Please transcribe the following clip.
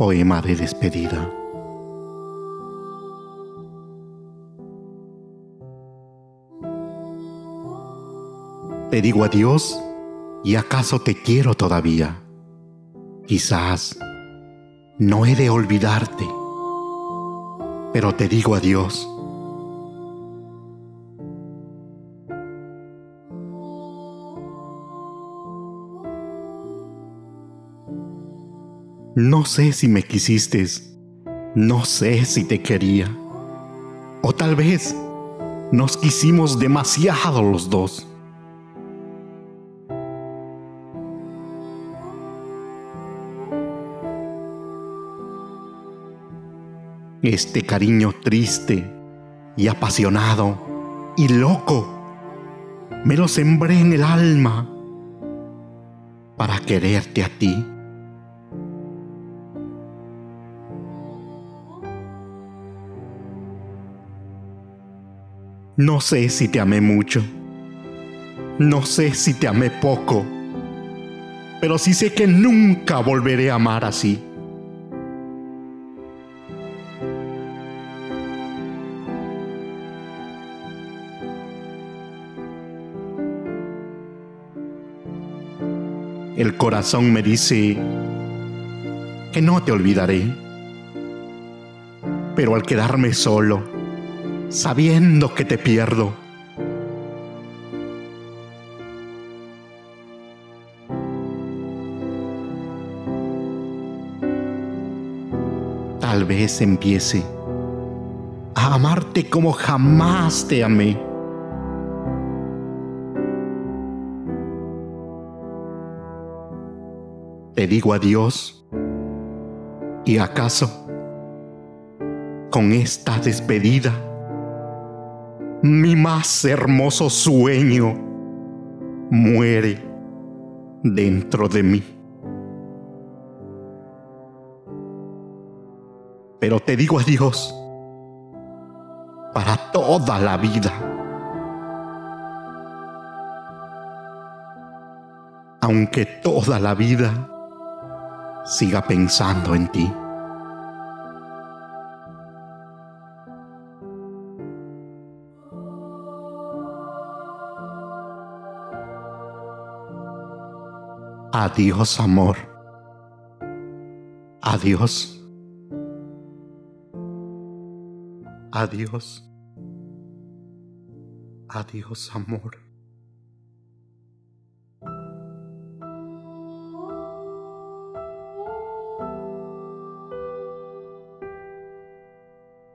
Poema de despedida. Te digo adiós y acaso te quiero todavía. Quizás no he de olvidarte, pero te digo adiós. No sé si me quisiste, no sé si te quería, o tal vez nos quisimos demasiado los dos. Este cariño triste y apasionado y loco me lo sembré en el alma para quererte a ti. No sé si te amé mucho, no sé si te amé poco, pero sí sé que nunca volveré a amar así. El corazón me dice que no te olvidaré, pero al quedarme solo, sabiendo que te pierdo, tal vez empiece a amarte como jamás te amé. te digo adiós? ¿Y acaso con esta despedida mi más hermoso sueño muere dentro de mí? Pero te digo adiós para toda la vida. Aunque toda la vida siga pensando en ti. Adiós, amor. Adiós. Adiós. Adiós, amor.